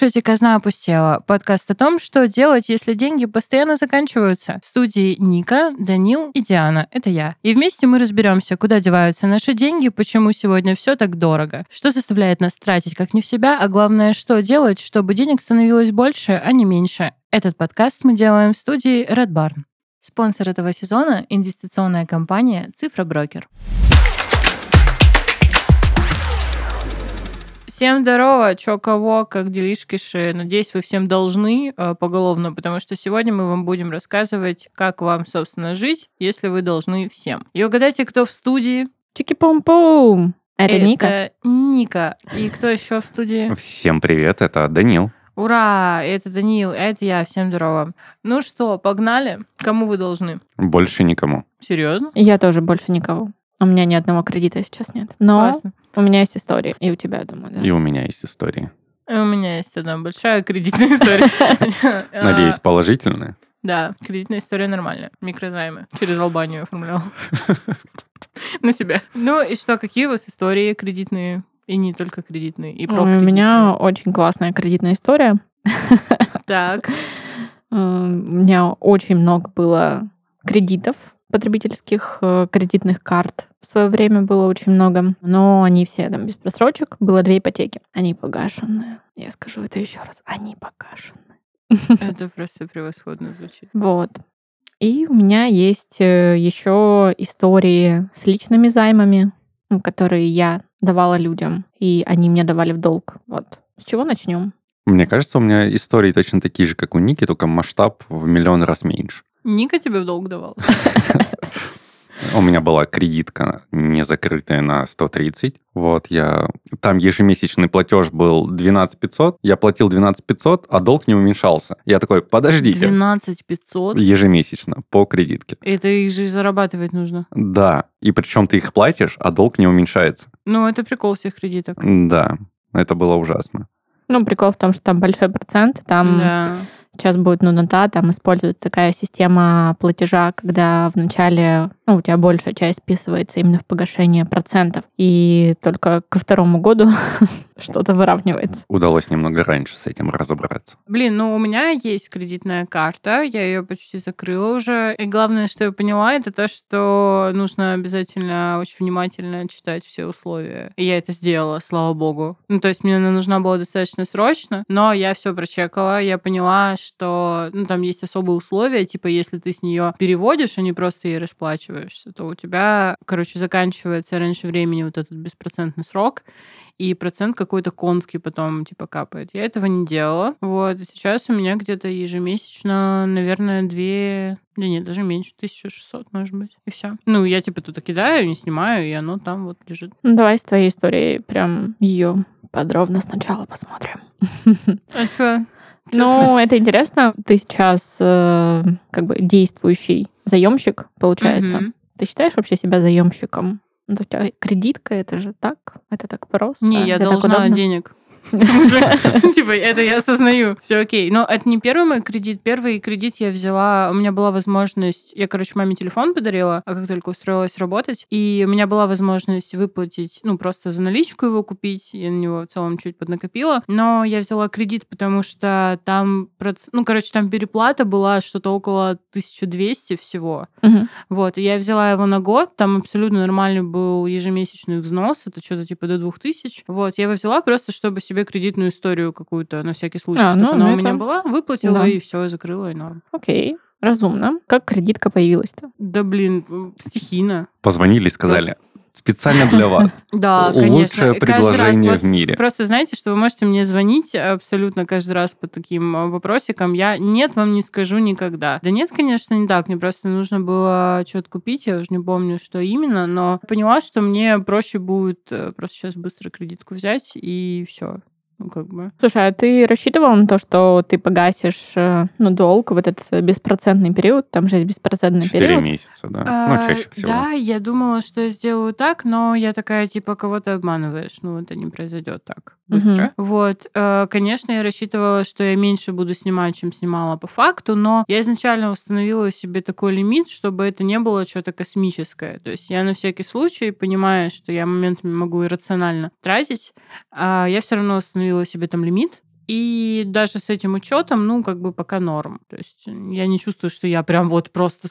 Слушаете «Казна опустела» — подкаст о том, что делать, если деньги постоянно заканчиваются. В студии Ника, Данил и Диана — это я. И вместе мы разберемся, куда деваются наши деньги, почему сегодня все так дорого, что заставляет нас тратить как не в себя, а главное, что делать, чтобы денег становилось больше, а не меньше. Этот подкаст мы делаем в студии Red Barn. Спонсор этого сезона — инвестиционная компания «Цифра Брокер». Всем здорово, чё кого, как делишки ши. Надеюсь, вы всем должны э, поголовно, потому что сегодня мы вам будем рассказывать, как вам, собственно, жить, если вы должны всем. И угадайте, кто в студии? Чики-пум-пум! Это, Это Ника. Ника. И кто еще в студии? Всем привет, это Данил. Ура! Это Данил, это я. Всем здорово. Ну что, погнали? Кому вы должны? Больше никому. Серьезно? Я тоже больше никого. У меня ни одного кредита сейчас нет. Но Классно. У меня есть истории. И у тебя, я думаю, да. И у меня есть истории. И У меня есть одна большая кредитная история. А, Надеюсь, положительные. Да, кредитная история нормальная. Микрозаймы. Через Албанию оформлял. На себя. Ну и что, какие у вас истории кредитные? И не только кредитные, и про У меня очень классная кредитная история. Так. У меня очень много было кредитов потребительских э, кредитных карт. В свое время было очень много, но они все там без просрочек. Было две ипотеки. Они погашенные. Я скажу это еще раз. Они погашенные. Это просто превосходно звучит. Вот. И у меня есть еще истории с личными займами, которые я давала людям, и они мне давали в долг. Вот. С чего начнем? Мне кажется, у меня истории точно такие же, как у Ники, только масштаб в миллион раз меньше. Ника тебе в долг давал? У меня была кредитка не закрытая на 130. Вот, я... Там ежемесячный платеж был 12 500. Я платил 12 500, а долг не уменьшался. Я такой, подождите. 12 500? Ежемесячно по кредитке. Это их же зарабатывать нужно. Да. И причем ты их платишь, а долг не уменьшается. Ну, это прикол всех кредиток. Да. Это было ужасно. Ну, прикол в том, что там большой процент, там Да. Сейчас будет нунота, там используется такая система платежа, когда вначале ну, у тебя большая часть списывается именно в погашение процентов, и только ко второму году что-то выравнивается. Удалось немного раньше с этим разобраться. Блин, ну у меня есть кредитная карта, я ее почти закрыла уже. И главное, что я поняла, это то, что нужно обязательно очень внимательно читать все условия. И я это сделала, слава богу. Ну, то есть мне она нужна была достаточно срочно, но я все прочекала, я поняла, что ну, там есть особые условия, типа если ты с нее переводишь, а не просто ей расплачиваешься, то у тебя, короче, заканчивается раньше времени вот этот беспроцентный срок, и процент какой-то конский потом типа капает. Я этого не делала. Вот. И сейчас у меня где-то ежемесячно, наверное, две... Да нет, даже меньше, 1600, может быть. И все. Ну, я типа туда кидаю, не снимаю, и оно там вот лежит. Ну, давай с твоей историей прям ее подробно сначала посмотрим. А чё? Ну, это интересно. Ты сейчас э, как бы действующий заемщик, получается. Мгм. Ты считаешь вообще себя заемщиком? Ну, у тебя кредитка, это же так? Это так просто? Не, я Это так должна денег. В смысле? Типа, это я осознаю. Все окей. Но это не первый мой кредит. Первый кредит я взяла... У меня была возможность... Я, короче, маме телефон подарила, а как только устроилась работать. И у меня была возможность выплатить, ну, просто за наличку его купить. Я на него в целом чуть поднакопила. Но я взяла кредит, потому что там... проц- Ну, короче, там переплата была что-то около 1200 всего. Вот, и я взяла его на год, там абсолютно нормальный был ежемесячный взнос, это что-то типа до 2000. Вот, я его взяла просто, чтобы себе кредитную историю какую-то на всякий случай, А, чтобы ну, она ну у меня это- была, выплатила да. и все, закрыла, и норм. Окей, разумно. Как кредитка появилась-то? Да, блин, стихийно. Позвонили и сказали, специально для вас. Да, конечно. Лучшее раз предложение в мире. Просто знаете, что вы можете мне звонить абсолютно каждый раз по таким а, вопросикам. Я нет, вам не скажу никогда. Да нет, конечно, не так. Мне просто нужно было что-то купить. Я уже не помню, что именно, но поняла, что мне проще будет э, просто сейчас быстро кредитку взять и все. Ну, как бы. Слушай, а ты рассчитывал на то, что ты погасишь э, ну, долг в этот беспроцентный период? Там же есть беспроцентный Четыре период. месяца, да. А, Ну, чаще всего. Да, я думала, что я сделаю так, но я такая, типа, кого-то обманываешь. Ну, это не произойдет так быстро. Вот. э, Конечно, я рассчитывала, что я меньше буду снимать, чем снимала по факту, но я изначально установила себе такой лимит, чтобы это не было что-то космическое. То есть я на всякий случай, понимая, что я моментами могу иррационально тратить, а я все равно установила себе там лимит, И даже с этим учетом, ну, как бы пока норм. То есть я не чувствую, что я прям вот просто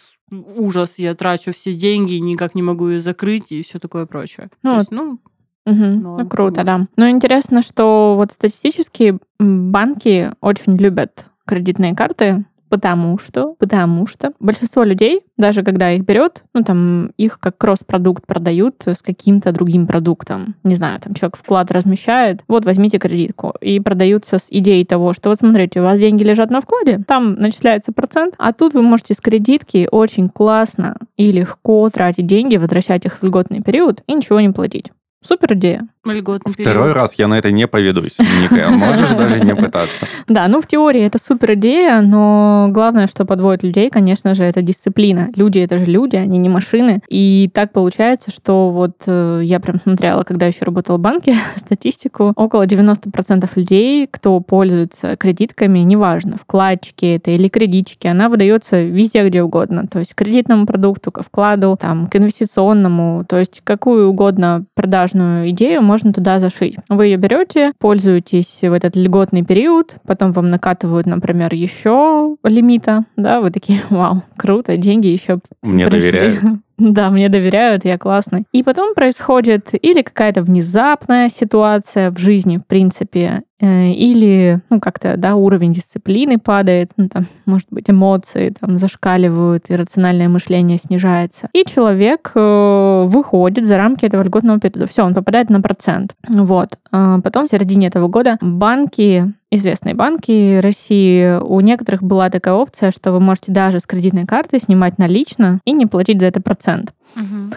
ужас, я трачу все деньги, никак не могу ее закрыть и все такое прочее. Ну, То есть, ну, Угу. Норм, Ну, круто, да. Но интересно, что вот статистически банки очень любят кредитные карты, потому что, потому что большинство людей, даже когда их берет, ну, там, их как кросс-продукт продают с каким-то другим продуктом. Не знаю, там, человек вклад размещает, вот, возьмите кредитку. И продаются с идеей того, что вот, смотрите, у вас деньги лежат на вкладе, там начисляется процент, а тут вы можете с кредитки очень классно и легко тратить деньги, возвращать их в льготный период и ничего не платить. Супер идея. льготный Второй период. раз я на это не поведусь. Ника, можешь даже не пытаться. Да, ну в теории это супер идея, но главное, что подводит людей, конечно же, это дисциплина. Люди это же люди, они не машины. И так получается, что вот э, я прям смотрела, когда еще работала в банке, статистику, около 90% людей, кто пользуется кредитками, неважно, вкладчики это или кредитчики, она выдается везде, где угодно. То есть к кредитному продукту, к вкладу, там, к инвестиционному, то есть какую угодно продажную идею можно туда зашить. Вы ее берете, пользуетесь в этот льготный период, потом вам накатывают, например, еще лимита, да, вы такие, вау, круто, деньги еще Мне пришли. доверяют. Да, мне доверяют, я классный. И потом происходит или какая-то внезапная ситуация в жизни, в принципе, э, или, ну, как-то, да, уровень дисциплины падает, ну, там, может быть, эмоции там зашкаливают, рациональное мышление снижается. И человек э, выходит за рамки этого льготного периода. Все, он попадает на процент. Вот. А Потом в середине этого года банки известные банки России, у некоторых была такая опция, что вы можете даже с кредитной карты снимать налично и не платить за это процент. Мгм.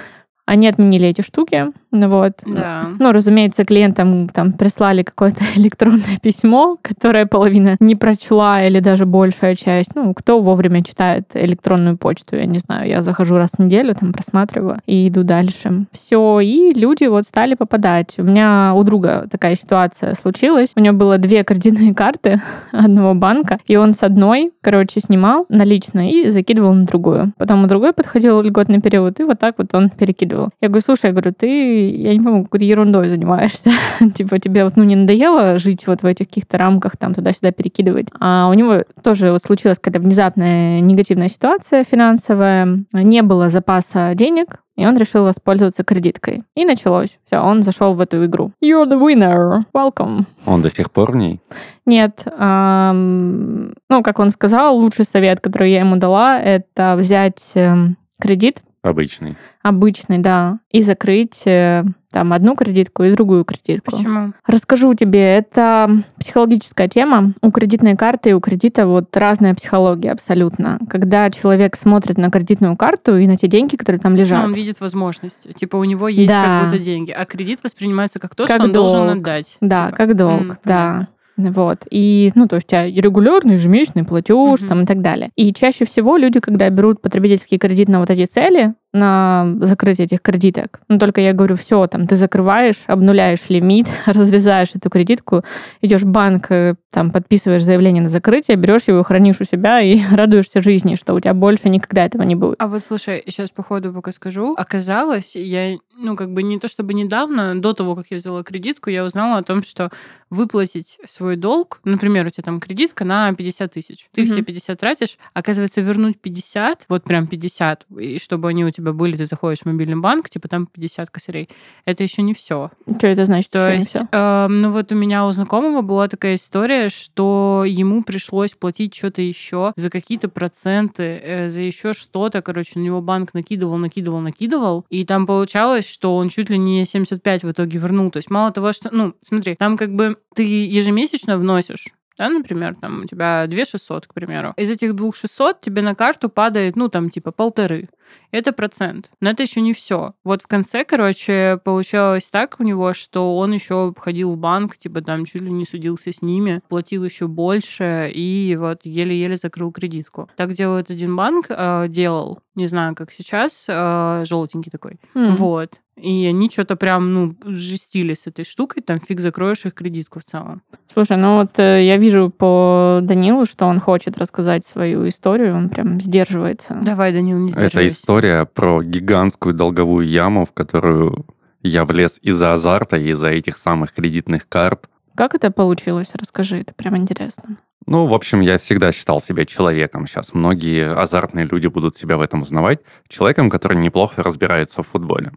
Они отменили эти штуки, вот. Да. Ну, разумеется, клиентам там прислали какое-то электронное письмо, которое половина не прочла или даже большая часть. Ну, кто вовремя читает электронную почту, я не знаю. Я захожу раз в неделю, там просматриваю и иду дальше. Все, и люди вот стали попадать. У меня у друга такая ситуация случилась. У него было две кредитные карты одного банка, и он с одной, короче, снимал налично и закидывал на другую. Потом у другой подходил льготный период, и вот так вот он перекидывал. Я говорю, слушай, я говорю, ты, я не помню, какой-то ерундой занимаешься. типа тебе вот, ну, не надоело жить вот в этих каких-то рамках, там, туда-сюда перекидывать. А у него тоже вот случилась какая-то внезапная негативная ситуация финансовая. Не было запаса денег, и он решил воспользоваться кредиткой. И началось. Все, он зашел в эту игру. You're the winner. Welcome. Он до сих пор в ней. Нет, ам, ну, как он сказал, лучший совет, который я ему дала, это взять эм, кредит Обычный. обычный, да, и закрыть э, там одну кредитку и другую кредитку. Почему? Расскажу тебе, это психологическая тема. У кредитной карты и у кредита вот разная психология абсолютно. Когда человек смотрит на кредитную карту и на те деньги, которые там Ну, лежат. он видит возможность. Типа у него есть Да. как будто деньги, а кредит воспринимается как то, Как что он должен отдать. Да, Типа. как долг, М, да. понятно. Вот. И, ну, то есть у тебя регулярный ежемесячный платеж Мгм. там и так далее. И чаще всего люди, когда берут потребительский кредит на вот эти цели, на закрытие этих кредиток, ну, только я говорю, все, там, ты закрываешь, обнуляешь лимит, разрезаешь эту кредитку, идешь в банк, э, там, подписываешь заявление на закрытие, берешь его, хранишь у себя и радуешься жизни, что у тебя больше никогда этого не будет. А вот слушай, сейчас по ходу пока скажу. Оказалось, я, ну, как бы не то чтобы недавно, до того, как я взяла кредитку, я узнала о том, что выплатить свой долг, например, у тебя там кредитка на 50 тысяч, ты все Мгм. 50 тратишь, оказывается, вернуть 50, вот прям 50, и чтобы они у тебя были, ты заходишь в мобильный банк, типа там 50 косарей, это еще не все. Что это значит? То есть, эм, ну вот у меня у знакомого была такая история, что ему пришлось платить что-то еще за какие-то проценты, э, за еще что-то. Короче, на него банк накидывал, накидывал, накидывал. И там получалось, что он чуть ли не 75 в итоге вернул. То есть мало того, что... Ну, смотри, там как бы ты ежемесячно вносишь да, например, там у тебя 2 600, к примеру. Из этих 2 600 тебе на карту падает, ну, там, типа, полторы. Это процент. Но это еще не все. Вот в конце, короче, получалось так у него, что он еще ходил в банк, типа, там, чуть ли не судился с ними, платил еще больше и вот еле-еле закрыл кредитку. Так делает один банк, э, делал, не знаю, как сейчас, э, желтенький такой. М. Вот. И они что-то прям, ну, жестили с этой штукой, там фиг закроешь их кредитку в целом. Слушай, ну вот э, я вижу по Данилу, что он хочет рассказать свою историю, он прям сдерживается. Давай, Данил, не Это сдерживайся. История про гигантскую долговую яму, в которую я влез из-за азарта и из-за этих самых кредитных карт. Как это получилось? Расскажи, это прям интересно. Ну, в общем, я всегда считал себя человеком. Сейчас многие азартные люди будут себя в этом узнавать. Человеком, который неплохо разбирается в футболе.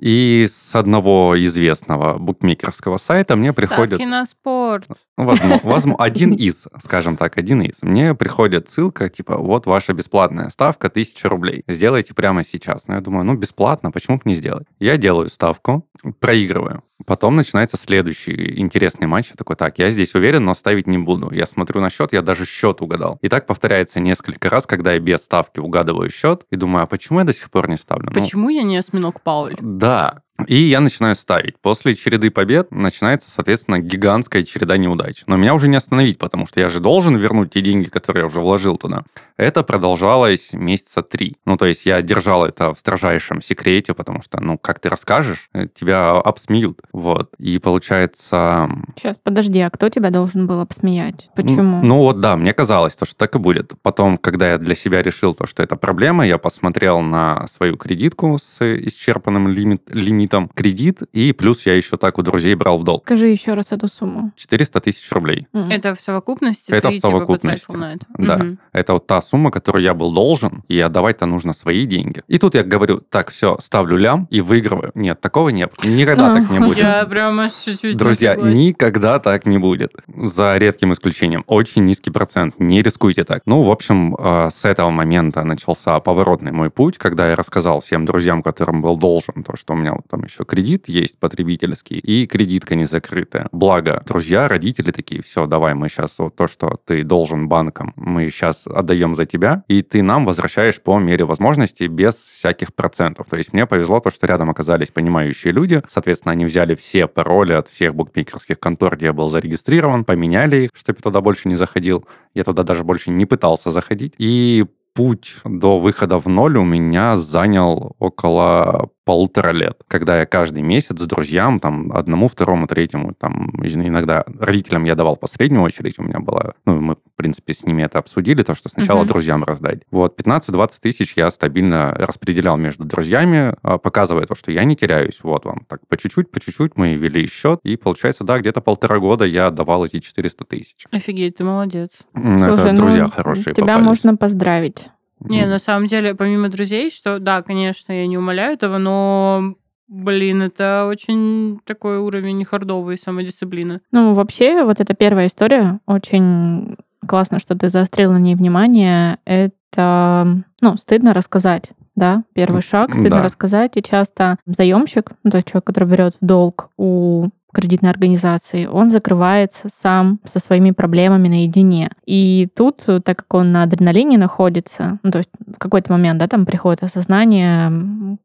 И с одного известного букмекерского сайта мне Ставки приходит... на спорт. Ну, возможно, возможно, один из, скажем так, один из. Мне приходит ссылка, типа, вот ваша бесплатная ставка, 1000 рублей. Сделайте прямо сейчас. Но я думаю, ну, бесплатно, почему бы не сделать? Я делаю ставку, проигрываю. Потом начинается следующий интересный матч. Я такой, так, я здесь уверен, но ставить не буду. Я смотрю на счет, я даже счет угадал. И так повторяется несколько раз, когда я без ставки угадываю счет, и думаю, а почему я до сих пор не ставлю? Ну, Почему я не осьминог Пауль? да. が И я начинаю ставить. После череды побед начинается, соответственно, гигантская череда неудач. Но меня уже не остановить, потому что я же должен вернуть те деньги, которые я уже вложил туда. Это продолжалось месяца три. Ну, то есть я держал это в строжайшем секрете, потому что, ну, как ты расскажешь, э, тебя обсмеют. Вот. И получается... Сейчас, подожди, а кто тебя должен был обсмеять? Почему? Ну вот да, мне казалось, то, что так и будет. Потом, когда я для себя решил, то, что это проблема, я посмотрел на свою кредитку с исчерпанным лимит, лимитом кредит, и плюс я еще так у друзей брал в долг. Скажи еще раз эту сумму. 400 тысяч рублей. М. Это в совокупности Это ты в типа совокупности. на это? Да. Мгм. Это вот та сумма, которую я был должен, и отдавать-то нужно свои деньги. И тут я говорю, так, все, ставлю лям и выигрываю. Нет, такого нет. Никогда так не будет. Я прям аж чуть-чуть Друзья, никогда так не будет. За редким исключением. Очень низкий процент. Не рискуйте так. Ну, в общем, э, с этого момента начался поворотный мой путь, когда я рассказал всем друзьям, которым был должен, то, что у меня вот там еще кредит есть потребительский, и кредитка не закрытая. Благо, друзья, родители такие, все, давай, мы сейчас вот то, что ты должен банкам, мы сейчас отдаем за тебя, и ты нам возвращаешь по мере возможности без всяких процентов. То есть мне повезло то, что рядом оказались понимающие люди, соответственно, они взяли все пароли от всех букмекерских контор, где я был зарегистрирован, поменяли их, чтобы я туда больше не заходил. Я туда даже больше не пытался заходить. И путь до выхода в ноль у меня занял около полутора лет, когда я каждый месяц с друзьям, там, одному, второму, третьему, там, иногда родителям я давал последнюю очередь, у меня была, ну, мы, в принципе, с ними это обсудили, то, что сначала Мгм. друзьям раздать. Вот, 15-20 тысяч я стабильно распределял между друзьями, а, показывая то, что я не теряюсь, вот вам, так, по чуть-чуть, по чуть-чуть мы вели счет, и, получается, да, где-то полтора года я отдавал эти 400 тысяч. Офигеть, ты молодец. М, Слушай, это ну, друзья хорошие Тебя попались. можно поздравить. Не, на самом деле, помимо друзей, что, да, конечно, я не умоляю этого, но, блин, это очень такой уровень хардовой самодисциплины. Ну, вообще, вот эта первая история, очень классно, что ты заострил на ней внимание. Это, ну, стыдно рассказать, да, первый шаг, стыдно Да. рассказать, и часто заемщик, ну, то есть человек, который берет в долг у кредитной организации, он закрывается сам со своими проблемами наедине. И тут, так как он на адреналине находится, ну, то есть в какой-то момент, да, там приходит осознание,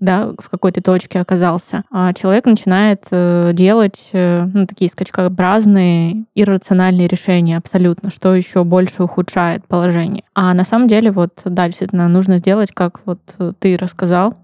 да, в какой-то точке оказался, а человек начинает э, делать э, ну, такие скачкообразные, иррациональные решения абсолютно, что еще больше ухудшает положение. А на самом деле вот, да, действительно, нужно сделать, как вот э, ты рассказал,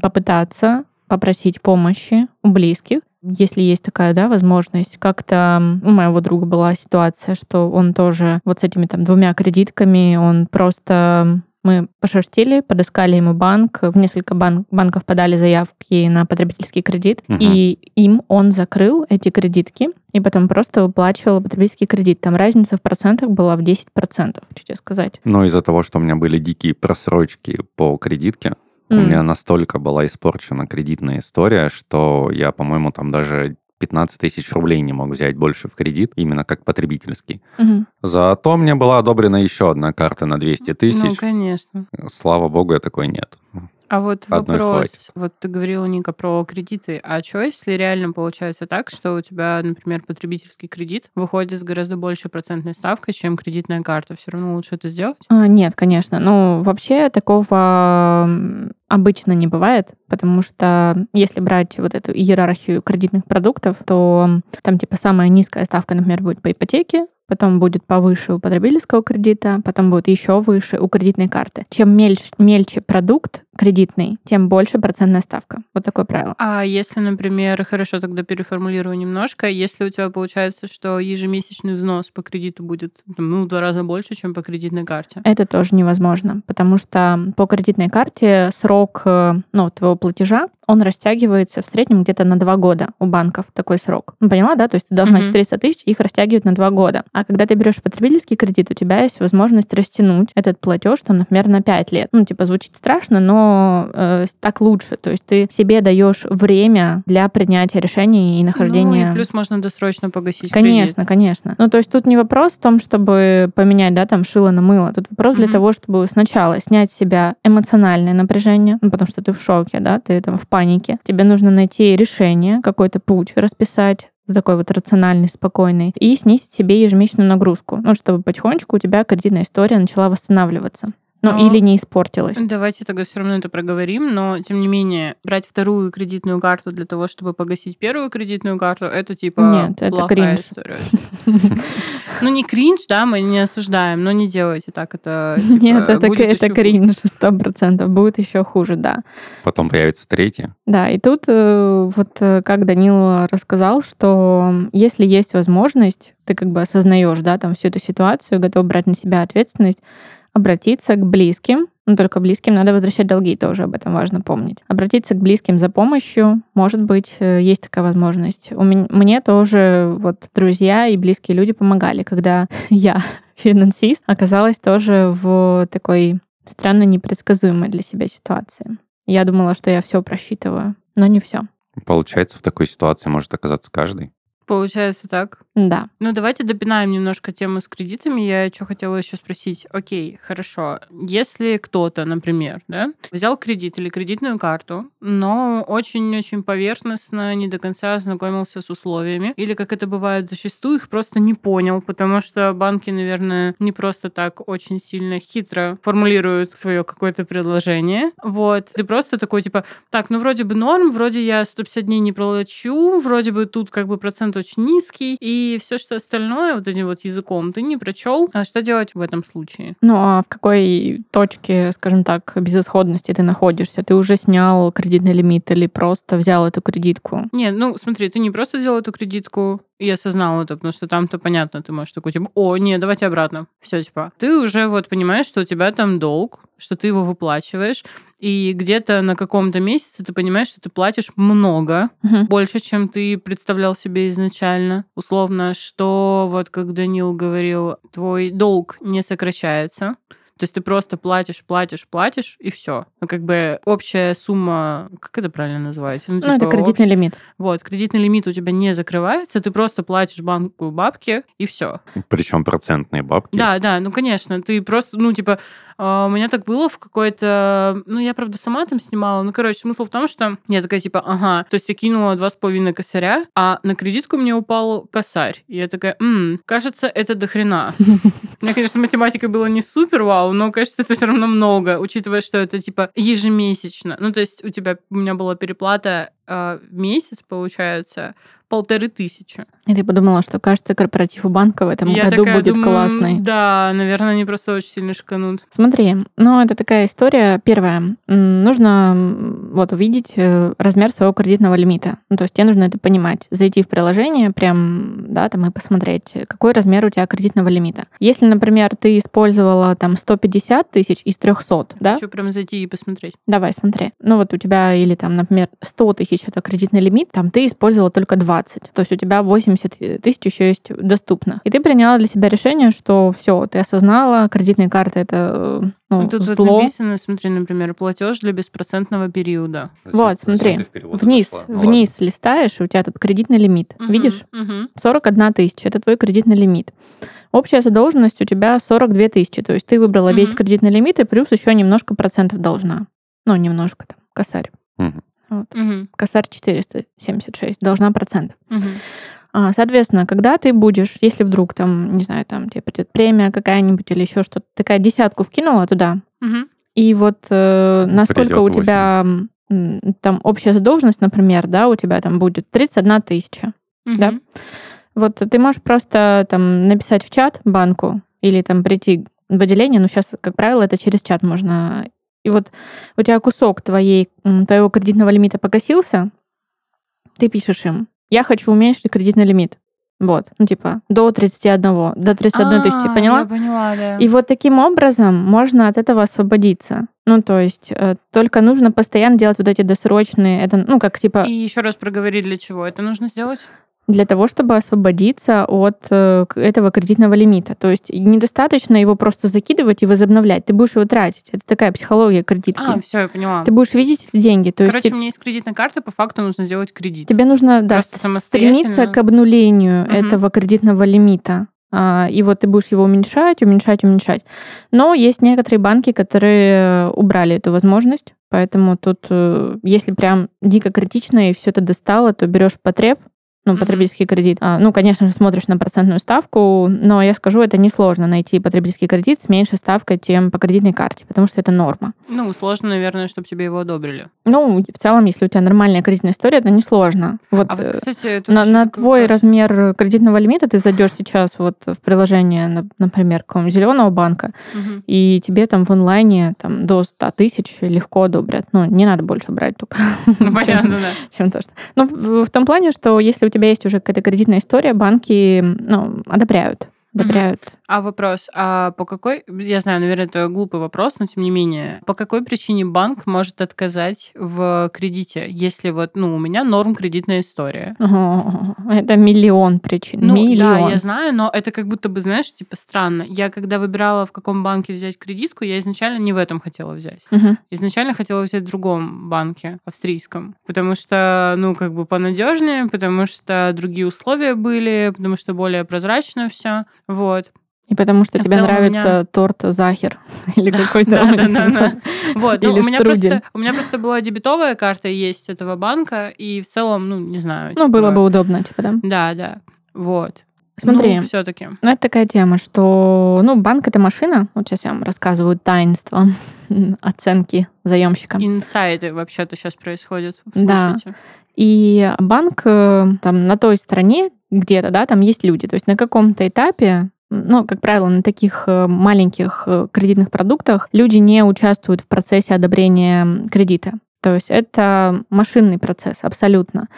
попытаться попросить помощи у близких, если есть такая, да, возможность. Как-то у моего друга была ситуация, что он тоже вот с этими там двумя кредитками, он просто мы пошерстили, подыскали ему банк, в несколько бан- банков подали заявки на потребительский кредит, Мгм. и им он закрыл эти кредитки, и потом просто выплачивал потребительский кредит. Там разница в процентах была в 10%, хочу тебе сказать. Но из-за того, что у меня были дикие просрочки по кредитке, у М. меня настолько была испорчена кредитная история, что я, по-моему, там даже 15 тысяч рублей не мог взять больше в кредит, именно как потребительский. Мгм. Зато мне была одобрена еще одна карта на 200 Ну, тысяч. конечно. Слава богу, я такой нет. А вот Одной вопрос, хватит. вот ты говорила, Ника, про кредиты. А что, если реально получается так, что у тебя, например, потребительский кредит выходит с гораздо большей процентной ставкой, чем кредитная карта? Все равно лучше это сделать? А, нет, конечно. Ну, вообще такого обычно не бывает, потому что если брать вот эту иерархию кредитных продуктов, то там типа самая низкая ставка, например, будет по ипотеке, потом будет повыше у потребительского кредита, потом будет еще выше у кредитной карты. Чем мельче, мельче продукт, кредитный, тем больше процентная ставка. Вот такое правило. А если, например, хорошо, тогда переформулирую немножко, если у тебя получается, что ежемесячный взнос по кредиту будет ну, в два раза больше, чем по кредитной карте? Это тоже невозможно, потому что по кредитной карте срок э, ну, твоего платежа он растягивается в среднем где-то на два года у банков такой срок. Ну, поняла, да? То есть ты должна mm-hmm. 400 тысяч, их растягивают на два года. А когда ты берешь потребительский кредит, у тебя есть возможность растянуть этот платеж, там, например, на 5 лет. Ну, типа, звучит страшно, но э, так лучше. То есть ты себе даешь время для принятия решений и нахождения... Ну, и плюс можно досрочно погасить Конечно, кредит. конечно. Ну, то есть тут не вопрос в том, чтобы поменять, да, там, шило на мыло. Тут вопрос mm-hmm. для того, чтобы сначала снять с себя эмоциональное напряжение, ну, потому что ты в шоке, да, ты там в панике. Тебе нужно найти решение, какой-то путь расписать, такой вот рациональный, спокойный, и снизить себе ежемесячную нагрузку, ну, чтобы потихонечку у тебя кредитная история начала восстанавливаться. Ну, но... или не испортилось. Давайте тогда все равно это проговорим, но тем не менее, брать вторую кредитную карту для того, чтобы погасить первую кредитную карту, это типа Нет, это кринж. история. Ну, не кринж, да, мы не осуждаем, но не делайте так, это Нет, типа, это, это кринж, сто процентов. Будет еще хуже, да. Потом появится третья. Да, и тут э, вот э, как Данил рассказал, что если есть возможность, ты как бы осознаешь, да, там всю эту ситуацию, готов брать на себя ответственность, обратиться к близким, но только близким надо возвращать долги, тоже об этом важно помнить. Обратиться к близким за помощью, может быть, э, есть такая возможность. У меня, мне тоже вот друзья и близкие люди помогали, когда я, финансист, оказалась тоже в такой странно непредсказуемой для себя ситуации. Я думала, что я все просчитываю, но не все. Получается, в такой ситуации может оказаться каждый. Получается так. Да. Ну, давайте допинаем немножко тему с кредитами. Я что хотела еще спросить. Окей, хорошо. Если кто-то, например, да, взял кредит или кредитную карту, но очень-очень поверхностно, не до конца ознакомился с условиями, или, как это бывает зачастую, их просто не понял, потому что банки, наверное, не просто так очень сильно хитро формулируют свое какое-то предложение. Вот. Ты просто такой, типа, так, ну, вроде бы норм, вроде я 150 дней не проплачу, вроде бы тут как бы процент очень низкий, и все, что остальное вот этим вот языком ты не прочел. А что делать в этом случае? Ну, а в какой точке, скажем так, безысходности ты находишься? Ты уже снял кредитный лимит или просто взял эту кредитку? Нет, ну, смотри, ты не просто взял эту кредитку, и осознал это, потому что там-то понятно, ты можешь такой, типа, о, не, давайте обратно. Все, типа. Ты уже вот понимаешь, что у тебя там долг, что ты его выплачиваешь, и где-то на каком-то месяце ты понимаешь, что ты платишь много, Мгм. больше, чем ты представлял себе изначально. Условно, что вот как Данил говорил, твой долг не сокращается. То есть ты просто платишь, платишь, платишь, и все. Ну, как бы общая сумма, как это правильно называть? Ну, это кредитный общ- лимит. Вот, кредитный лимит у тебя не закрывается, ты просто платишь банку бабки, и все. Причем процентные бабки. Да, да, ну, конечно, ты просто, ну, типа, а, у меня так было в какой-то... Ну, я, правда, сама там снимала. Ну, короче, смысл в том, что я такая, типа, ага, то есть я кинула два с половиной косаря, а на кредитку мне упал косарь. И я такая, м кажется, это до хрена. У меня, конечно, с математикой было не супер вау, но, кажется, это все равно много, учитывая, что это, типа, ежемесячно. Ну, то есть у тебя, у меня была переплата э, в месяц, получается, полторы тысячи. И ты подумала, что, кажется, корпоратив у банка в этом Я году такая будет думаю, классный. Да, наверное, они просто очень сильно шиканут. Смотри, ну это такая история. Первое, м, нужно вот увидеть э, размер своего кредитного лимита. Ну, то есть тебе нужно это понимать. Зайти в приложение прям, да, там и посмотреть, какой размер у тебя кредитного лимита. Если, например, ты использовала там 150 тысяч из 300, да? Хочу прям зайти и посмотреть. Давай, смотри. Ну вот у тебя или там, например, 100 тысяч это кредитный лимит, там ты использовала только 20. То есть у тебя 80 тысяч еще есть доступных. И ты приняла для себя решение, что все, ты осознала, кредитные карты это э, ну, Тут вот зло. написано, смотри, например, платеж для беспроцентного периода. Вот, смотри, вниз, вниз листаешь, и у тебя тут кредитный лимит. Мгм, Видишь? мгм. 41 тысяча, это твой кредитный лимит. Общая задолженность у тебя 42 тысячи, то есть ты выбрала весь Мгм. кредитный лимит и плюс еще немножко процентов должна. Ну, немножко там, косарь. Мгм. Вот. Мгм, Косарь 476, должна процентов. мгм. А, Соответственно, когда ты будешь, если вдруг там, не знаю, там тебе придет премия какая-нибудь или еще что-то, такая десятку вкинула туда, Мгм. и вот э, насколько Придёт у тебя м, там общая задолженность, например, да, у тебя там будет 31 тысяча. Да. Мгм. Вот ты можешь просто там написать в чат банку или там прийти в отделение, но сейчас, как правило, это через чат можно и вот у тебя кусок твоей, твоего кредитного лимита погасился, ты пишешь им, я хочу уменьшить кредитный лимит. Вот, ну типа до 31, до 31 тысячи, А, поняла? Я поняла, да. И вот таким образом можно от этого освободиться. Ну, то есть э, только нужно постоянно делать вот эти досрочные, это, ну, как типа И еще раз проговори, для чего это нужно сделать? Для того, чтобы освободиться от э, этого кредитного лимита. То есть недостаточно его просто закидывать и возобновлять. Ты будешь его тратить. Это такая психология кредитки. А, все, я поняла. Ты будешь видеть эти деньги. То Короче, есть у меня есть кредитная карта, по факту нужно сделать кредит. тебе нужно да, стремиться к обнулению Мгм. этого кредитного лимита. А, И вот ты будешь его уменьшать, уменьшать, уменьшать. Но есть некоторые банки, которые убрали эту возможность. Поэтому тут, э, если прям дико критично и все это достало, то берешь потреб, ну, потребительский кредит. А, Ну, конечно же, смотришь на процентную ставку, но я скажу, это несложно найти потребительский кредит с меньшей ставкой, чем по кредитной карте, потому что это норма. Ну, сложно, наверное, чтобы тебе его одобрили. Ну, в целом, если у тебя нормальная кредитная история, это несложно. Вот, А вот, э, кстати, на, на твой вопрос. размер кредитного лимита ты зайдешь сейчас вот в приложение, на- например, какого-нибудь зеленого банка, Мгм. и тебе там в онлайне там, до 100 тысяч легко одобрят. Ну, не надо больше брать только. Ну, понятно, да. чем то, что... Ну, в, в том плане, что если у тебя есть уже какая-то кредитная история, банки, ну, одобряют. Одобряют. А вопрос, а по какой, я знаю, наверное, это глупый вопрос, но тем не менее, по какой причине банк может отказать в кредите, если вот, ну, у меня норм кредитная история? Ого, Это миллион причин. Ну, миллион. да, я знаю, но это как будто бы, знаешь, типа странно. Я когда выбирала, в каком банке взять кредитку, я изначально не в этом хотела взять. Мгм. Изначально хотела взять в другом банке, австрийском, потому что, ну, как бы понадежнее, потому что другие условия были, потому что более прозрачно все. Вот. И потому что В тебе нравится меня- торт Захер или какой-то... Да, да, да, да. Вот, ну, у меня штрудель. просто у меня просто была дебетовая карта есть этого банка, и в целом, ну, не знаю. Ну, было типа, бы удобно, типа, да? Да, да. Вот. Смотри. все-таки. Ну, это такая тема, что, ну, банк это машина. Вот сейчас я вам рассказываю таинство оценки заемщика. Инсайты вообще-то сейчас происходят. Да. Слушайте. И банк э, там на той стороне где-то, да, там есть люди. То есть на каком-то этапе ну, как правило, на таких э, маленьких э, кредитных продуктах люди не участвуют в процессе одобрения кредита. То есть это машинный процесс абсолютно.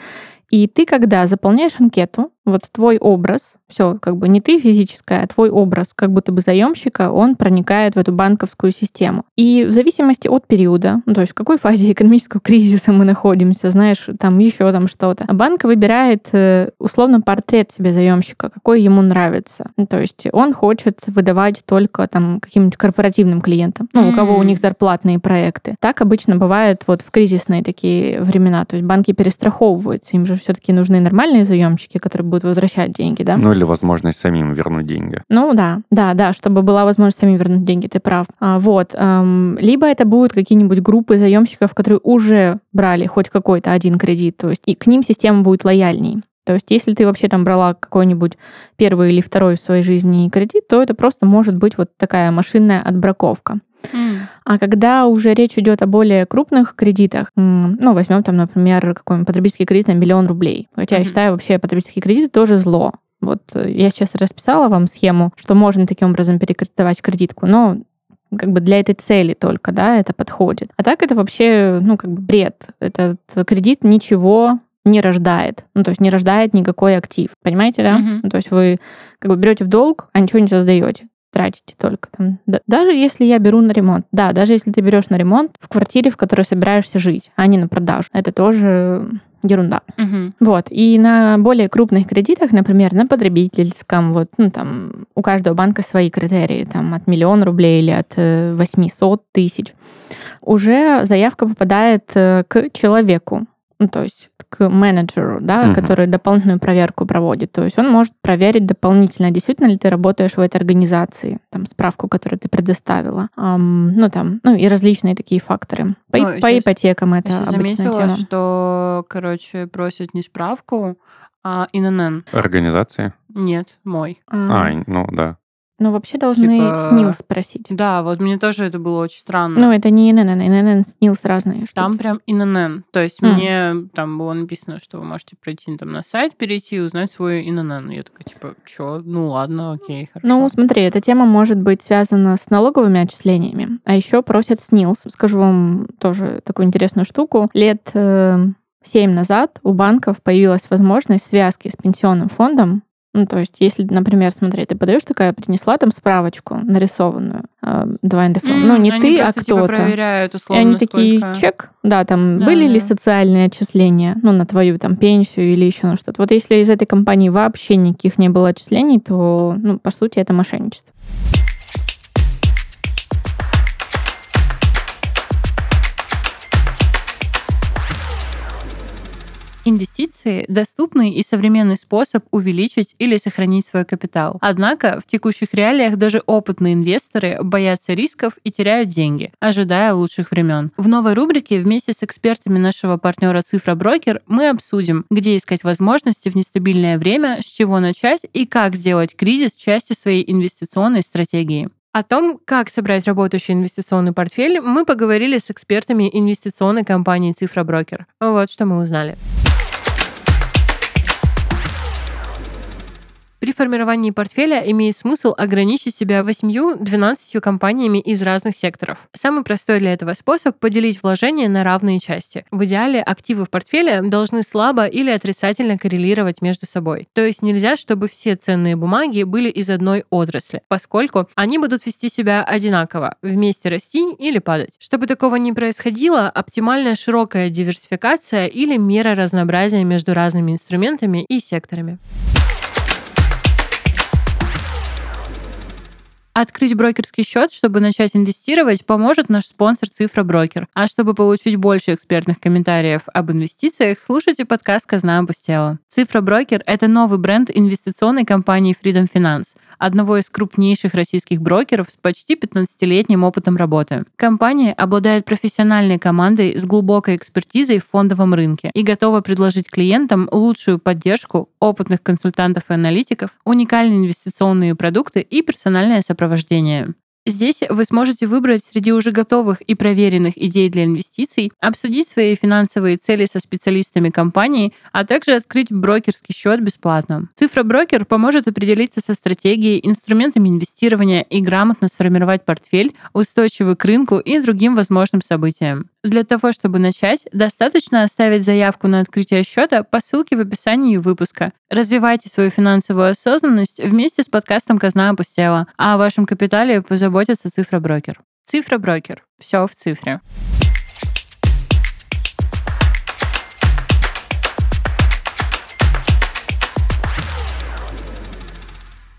И ты, когда заполняешь анкету, вот твой образ, все, как бы не ты физическая, а твой образ, как будто бы заемщика, он проникает в эту банковскую систему. И в зависимости от периода, ну, то есть в какой фазе экономического кризиса мы находимся, знаешь, там еще там что-то, банк выбирает э, условно портрет себе заемщика, какой ему нравится. Ну, то есть он хочет выдавать только там каким-нибудь корпоративным клиентам, ну, у кого у них зарплатные проекты. Так обычно бывает вот в кризисные такие времена. То есть банки перестраховываются, им же все-таки нужны нормальные заемщики, которые будут возвращать деньги, да? Ну или возможность самим вернуть деньги. Ну да, да, да, чтобы была возможность сами вернуть деньги, ты прав. А, вот. эм, либо это будут какие-нибудь группы заемщиков, которые уже брали хоть какой-то один кредит, то есть и к ним система будет лояльней. То есть, если ты вообще там брала какой-нибудь первый или второй в своей жизни кредит, то это просто может быть вот такая машинная отбраковка. А когда уже речь идет о более крупных кредитах, ну, возьмем там, например, какой-нибудь потребительский кредит на миллион рублей. Хотя я Мгм. считаю, вообще потребительские кредиты тоже зло. Вот э, я сейчас расписала вам схему, что можно таким образом перекредитовать кредитку, но как бы для этой цели только, да, это подходит. А так это вообще, ну, как бы бред. Этот кредит ничего не рождает. Ну, то есть не рождает никакой актив. Понимаете, да? Мгм. Ну, то есть вы как бы берете в долг, а ничего не создаете тратите только там. Да- даже если я беру на ремонт, да, даже если ты берешь на ремонт в квартире, в которой собираешься жить, а не на продажу, это тоже ерунда. Мгм. Вот. И на более крупных кредитах, например, на потребительском, вот, ну, там, у каждого банка свои критерии, там, от миллиона рублей или от э, 800 тысяч, уже заявка попадает э, к человеку, ну, то есть к менеджеру, да, Мгм. который дополнительную проверку проводит. То есть он может проверить дополнительно, действительно ли ты работаешь в этой организации, там, справку, которую ты предоставила, Ам, ну, там, ну, и различные такие факторы. По, Ну, по щас- ипотекам это Я сейчас обычная заметила, тема. что, короче, просят не справку, а ИНН. Организации? Нет, мой. А, А, ну да. Ну, вообще должны Типа- СНИЛ спросить. Да, вот мне тоже это было очень странно. Ну, это не ИНН, ИНН, СНИЛС разные штуки. Там прям ИНН. То есть Мгм. мне там было написано, что вы можете пройти там на сайт, перейти и узнать свой ИНН. Я такая, типа, чё? Ну ладно, окей, хорошо. Ну, смотри, эта тема может быть связана с налоговыми отчислениями, а еще просят СНИЛС. Скажу вам тоже такую интересную штуку. Лет э, семь назад у банков появилась возможность связки с пенсионным фондом. Ну, то есть, если, например, смотри, ты подаешь такая, принесла там справочку нарисованную, э, два НДФЛ. М, Ну, не ты, а типа, кто-то. проверяют И условно, они такие, сколько- чек, да, там Да, были ли да. социальные отчисления, ну, на твою там пенсию или еще на что-то. Вот если из этой компании вообще никаких не было отчислений, то, ну, по сути, это мошенничество. Инвестиции – доступный и современный способ увеличить или сохранить свой капитал. Однако в текущих реалиях даже опытные инвесторы боятся рисков и теряют деньги, ожидая лучших времен. В новой рубрике вместе с экспертами нашего партнера Цифра Брокер мы обсудим, где искать возможности в нестабильное время, с чего начать и как сделать кризис частью своей инвестиционной стратегии. О том, как собрать работающий инвестиционный портфель, мы поговорили с экспертами инвестиционной компании Цифра Брокер. Вот что мы узнали. При формировании портфеля имеет смысл ограничить себя 8-12 компаниями из разных секторов. Самый простой для этого способ — поделить вложения на равные части. В идеале активы в портфеле должны слабо или отрицательно коррелировать между собой. То есть нельзя, чтобы все ценные бумаги были из одной отрасли, поскольку они будут вести себя одинаково, вместе расти или падать. Чтобы такого не происходило, оптимальная широкая диверсификация или мера разнообразия между разными инструментами и секторами. Открыть брокерский счет, чтобы начать инвестировать, поможет наш спонсор Цифра Брокер. А чтобы получить больше экспертных комментариев об инвестициях, слушайте подкаст «Казна опустела». Цифра Брокер — это новый бренд инвестиционной компании Freedom Finance, одного из крупнейших российских брокеров с почти 15-летним опытом работы. Компания обладает профессиональной командой с глубокой экспертизой в фондовом рынке и готова предложить клиентам лучшую поддержку, опытных консультантов и аналитиков, уникальные инвестиционные продукты и персональное сопровождение. Здесь вы сможете выбрать среди уже готовых и проверенных идей для инвестиций, обсудить свои финансовые цели со специалистами компании, а также открыть брокерский счет бесплатно. Цифра брокер поможет определиться со стратегией, инструментами инвестирования и грамотно сформировать портфель, устойчивый к рынку и другим возможным событиям. Для того, чтобы начать, достаточно оставить заявку на открытие счета по ссылке в описании выпуска. Развивайте свою финансовую осознанность вместе с подкастом «Казна опустела», а о вашем капитале позаботится Цифроброкер. Цифроброкер. Все в цифре.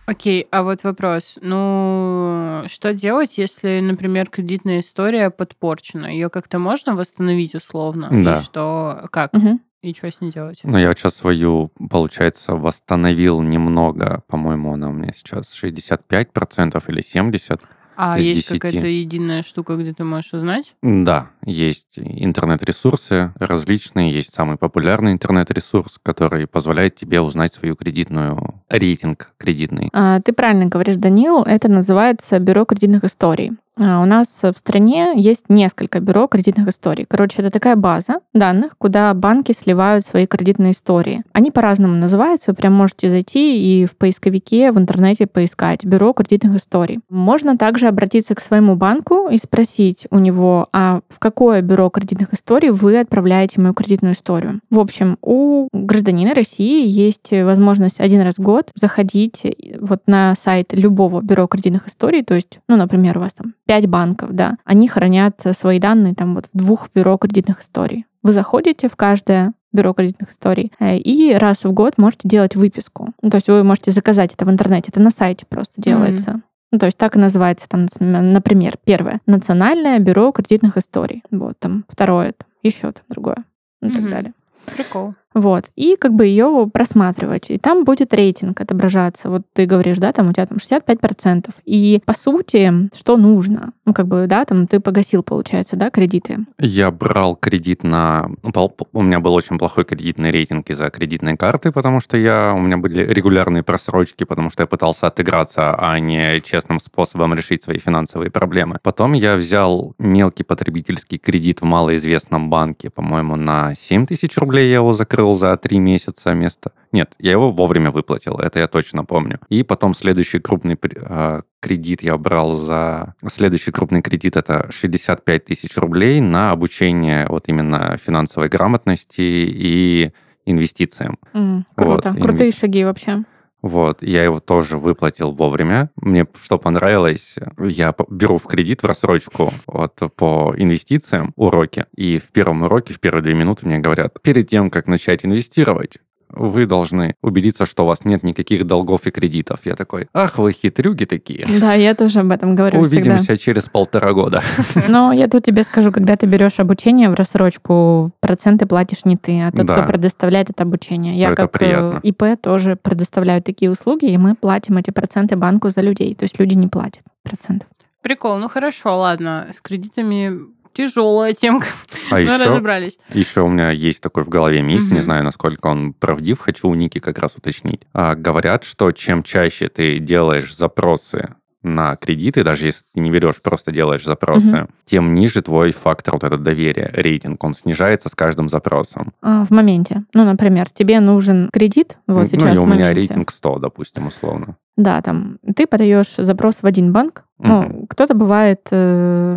Окей, а вот вопрос. Ну, что делать, если, например, кредитная история подпорчена? Ее как-то можно восстановить условно? Да. И что, как? Мгм. И что с ней делать? Ну, я вот сейчас свою, получается, восстановил немного. По-моему, она у меня сейчас 65% или 70%. А из есть 10. какая-то единая штука, где ты можешь узнать? Да, есть интернет-ресурсы различные, есть самый популярный интернет-ресурс, который позволяет тебе узнать свою кредитную рейтинг кредитный. А, Ты правильно говоришь, Данил, это называется бюро кредитных историй. А, У нас в стране есть несколько бюро кредитных историй. Короче, это такая база данных, куда банки сливают свои кредитные истории. Они по-разному называются, вы прям можете зайти и в поисковике в интернете поискать бюро кредитных историй. Можно также обратиться к своему банку и спросить у него, а в какое бюро кредитных историй вы отправляете мою кредитную историю. В общем, у гражданина России есть возможность один раз в год заходить вот на сайт любого бюро кредитных историй, то есть, ну, например, у вас там пять банков, да, они хранят свои данные там вот в двух бюро кредитных историй. Вы заходите в каждое бюро кредитных историй, э, и раз в год можете делать выписку. Ну, то есть вы можете заказать это в интернете, это на сайте просто делается. Ну, то есть так и называется, там, например, первое — Национальное бюро кредитных историй. Вот там второе — там, еще там другое, ну, и так Мгм. далее. Прикол. Вот. И как бы ее просматривать. И там будет рейтинг отображаться. Вот ты говоришь, да, там у тебя там 65%. И по сути, что нужно? Ну, как бы, да, там ты погасил, получается, да, кредиты. Я брал кредит на... ну, У меня был очень плохой кредитный рейтинг из-за кредитной карты, потому что я... у меня были регулярные просрочки, потому что я пытался отыграться, а не честным способом решить свои финансовые проблемы. Потом я взял мелкий потребительский кредит в малоизвестном банке, по-моему, на 7 тысяч рублей я его закрыл закрыл за три месяца место. Нет, я его вовремя выплатил, это я точно помню. И потом следующий крупный э, кредит я брал за... Следующий крупный кредит это 65 тысяч рублей на обучение вот именно финансовой грамотности и инвестициям. Mm, круто, вот. крутые Инв... шаги вообще. Вот, я его тоже выплатил вовремя. Мне что понравилось, я беру в кредит в рассрочку вот, по инвестициям уроки, и в первом уроке, в первые две минуты мне говорят, перед тем, как начать инвестировать, вы должны убедиться, что у вас нет никаких долгов и кредитов. Я такой, ах, вы хитрюги такие. Да, я тоже об этом говорю Увидимся всегда. через полтора года. Но я тут тебе скажу, когда ты берешь обучение в рассрочку, проценты платишь не ты, а тот, да. кто предоставляет это обучение. Я это как э, приятно. ИП тоже предоставляю такие услуги, и мы платим эти проценты банку за людей. То есть люди не платят процентов. Прикол, ну хорошо, ладно. С кредитами тяжелая темка. А еще, разобрались. Еще у меня есть такой в голове миф, угу. не знаю, насколько он правдив, хочу у Ники как раз уточнить. А, говорят, что чем чаще ты делаешь запросы на кредиты, даже если ты не берешь, просто делаешь запросы, угу. Тем ниже твой фактор вот этот доверия, рейтинг, он снижается с каждым запросом. А, в моменте. Ну, например, тебе нужен кредит вот сейчас Ну, и у меня рейтинг 100, допустим, условно. Да, там ты подаешь запрос в один банк. Uh-huh. Ну, кто-то бывает, э,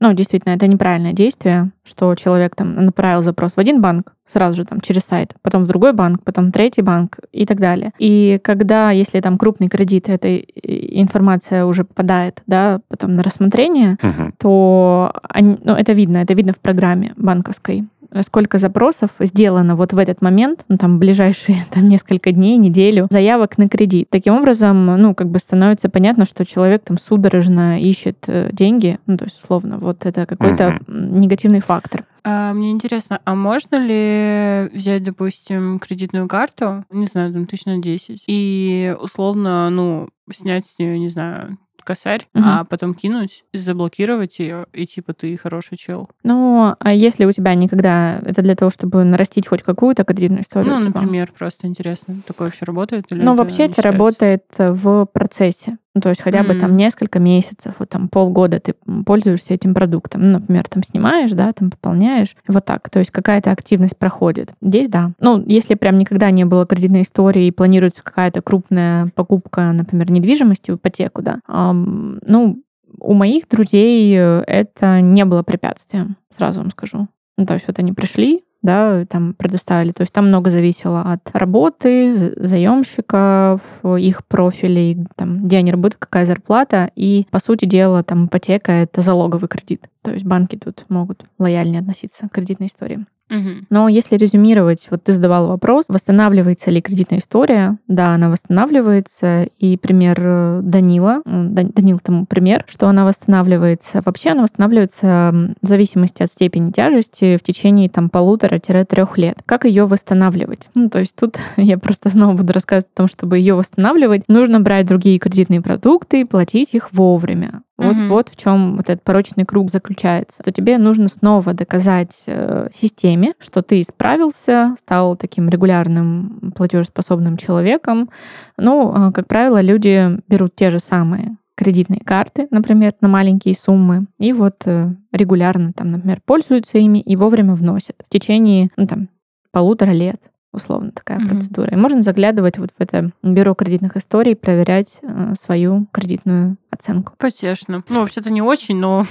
ну, действительно, это неправильное действие, что человек там направил запрос в один банк, сразу же там через сайт, потом в другой банк, потом в третий банк и так далее. И когда, если там крупный кредит, эта информация уже попадает, да, потом на рассмотрение, uh-huh. то они, ну, это видно, это видно в программе банковской сколько запросов сделано вот в этот момент, ну, там, ближайшие там, несколько дней, неделю, заявок на кредит. Таким образом, ну, как бы становится понятно, что человек там судорожно ищет э, деньги, ну, то есть, условно, вот это какой-то mm-hmm. негативный фактор. А, мне интересно, а можно ли взять, допустим, кредитную карту, не знаю, там, тысяч на 10, и условно, ну, снять с нее, не знаю, косарь, угу. а потом кинуть, заблокировать ее, и типа ты хороший чел. Ну, а если у тебя никогда это для того, чтобы нарастить хоть какую-то кредитную историю? Ну, типа? например, просто интересно, такое вообще работает? Или ну, вообще это работает в процессе. Ну, то есть хотя mm-hmm. бы там несколько месяцев, вот там полгода ты пользуешься этим продуктом. Ну, например, там снимаешь, да, там пополняешь. Вот так. То есть какая-то активность проходит. Здесь да. Ну, если прям никогда не было кредитной истории и планируется какая-то крупная покупка, например, недвижимости в ипотеку, да, эм, ну, у моих друзей это не было препятствием, сразу вам скажу. Ну, то есть вот они пришли, да, там предоставили. То есть там много зависело от работы, заемщиков, их профилей, там, где они работают, какая зарплата. И, по сути дела, там ипотека — это залоговый кредит. То есть банки тут могут лояльнее относиться к кредитной истории. Но если резюмировать, вот ты задавал вопрос, восстанавливается ли кредитная история? Да, она восстанавливается. И пример э, Данила, Данил тому пример, что она восстанавливается. Вообще она восстанавливается в зависимости от степени тяжести в течение там полутора-трех лет. Как ее восстанавливать? Ну, то есть тут я просто снова буду рассказывать о том, чтобы ее восстанавливать, нужно брать другие кредитные продукты и платить их вовремя. Вот, mm-hmm. вот в чем вот этот порочный круг заключается. То тебе нужно снова доказать э, системе, что ты справился, стал таким регулярным платежеспособным человеком. Ну, э, как правило, люди берут те же самые кредитные карты, например, на маленькие суммы, и вот э, регулярно там, например, пользуются ими и вовремя вносят в течение ну, там, полутора лет условно такая mm-hmm. процедура. И можно заглядывать вот в это бюро кредитных историй, проверять э, свою кредитную оценку. Потешно. Ну, вообще-то не очень, но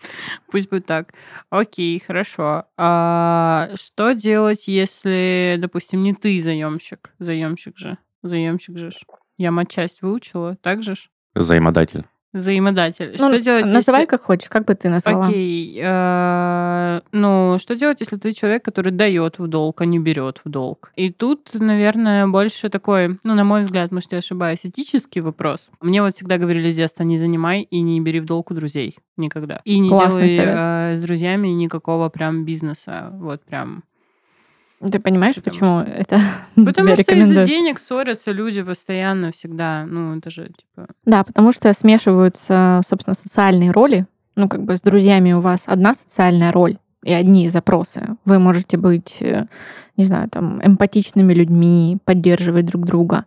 пусть будет так. Окей, хорошо. А что делать, если, допустим, не ты заемщик? Заемщик же. Заемщик же. Я матчасть выучила, так же? Взаимодатель. Взаимодатель. Ну, что делать, называй если... как хочешь, как бы ты назвала. Окей. Э, ну, что делать, если ты человек, который дает в долг, а не берет в долг? И тут, наверное, больше такой, ну, на мой взгляд, может, я ошибаюсь, этический вопрос. Мне вот всегда говорили с детства, не занимай и не бери в долг у друзей никогда. И не Классный делай э, с друзьями никакого прям бизнеса. Вот прям Ты понимаешь, Потому почему это Потому что из-за денег ссорятся люди постоянно, всегда. Ну, это же, типа... Да, потому что смешиваются, собственно, социальные роли. Ну, как бы с друзьями у вас одна социальная роль и одни запросы. Вы можете быть, э, не знаю, там, эмпатичными людьми, поддерживать друг друга.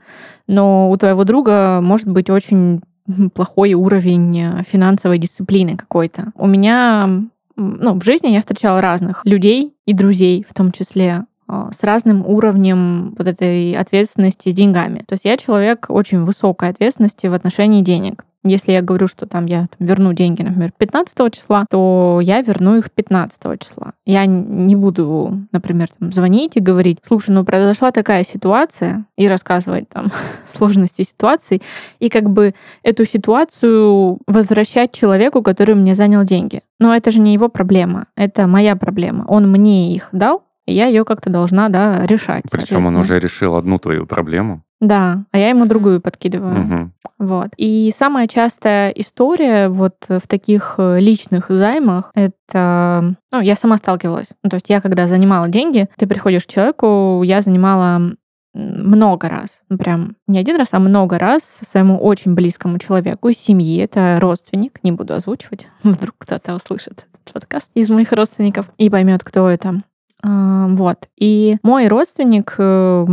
Но у твоего друга может быть очень плохой уровень э, финансовой дисциплины какой-то. У меня, ну, в жизни я встречала разных людей и друзей в том числе, с разным уровнем вот этой ответственности с деньгами. То есть я человек очень высокой ответственности в отношении денег. Если я говорю, что там я там, верну деньги, например, 15 числа, то я верну их 15 числа. Я не буду, например, там, звонить и говорить, слушай, ну произошла такая ситуация, и рассказывать там сложности ситуации, и как бы эту ситуацию возвращать человеку, который мне занял деньги. Но это же не его проблема, это моя проблема. Он мне их дал, и я ее как-то должна, да, решать. Причем он уже решил одну твою проблему. Да, а я ему другую подкидываю. Мгм. Вот. И самая частая история вот в таких э, личных займах, это... Ну, я сама сталкивалась. Ну, то есть я, когда занимала деньги, ты приходишь к человеку, я занимала много раз, ну, прям не один раз, а много раз своему очень близкому человеку из семьи, это родственник, не буду озвучивать, вдруг кто-то услышит этот подкаст из моих родственников и поймет, кто это. Вот. И мой родственник э,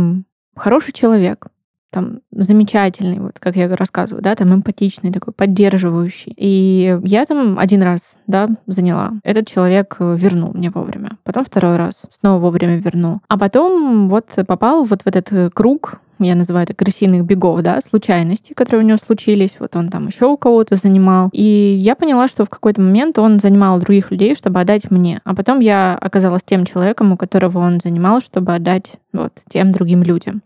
хороший человек, там замечательный, вот как я рассказываю, да, там эмпатичный такой, поддерживающий. И я там один раз, да, заняла. Этот человек э, вернул мне вовремя. Потом второй раз снова вовремя вернул. А потом вот попал вот в этот э, круг, я называю это крысиных бегов, да, случайностей, которые у него случились. Вот он там еще у кого-то занимал. И я поняла, что в какой-то момент он занимал других людей, чтобы отдать мне. А потом я оказалась тем человеком, у которого он занимал, чтобы отдать вот тем другим людям.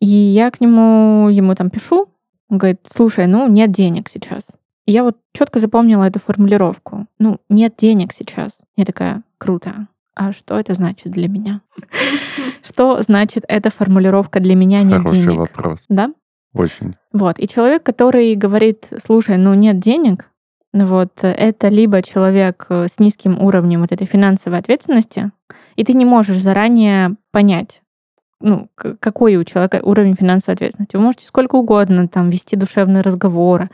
И я к нему, ему там пишу, он говорит, слушай, ну нет денег сейчас. И я вот четко запомнила эту формулировку. Ну, нет денег сейчас. Я такая, круто. А что это значит для меня? Что значит эта формулировка для меня нет Хороший денег? вопрос. Да? Очень. Вот. И человек, который говорит, слушай, ну нет денег, ну вот это либо человек э, с низким уровнем вот этой финансовой ответственности, и ты не можешь заранее понять, ну, какой у человека уровень финансовой ответственности. Вы можете сколько угодно там вести душевные разговоры,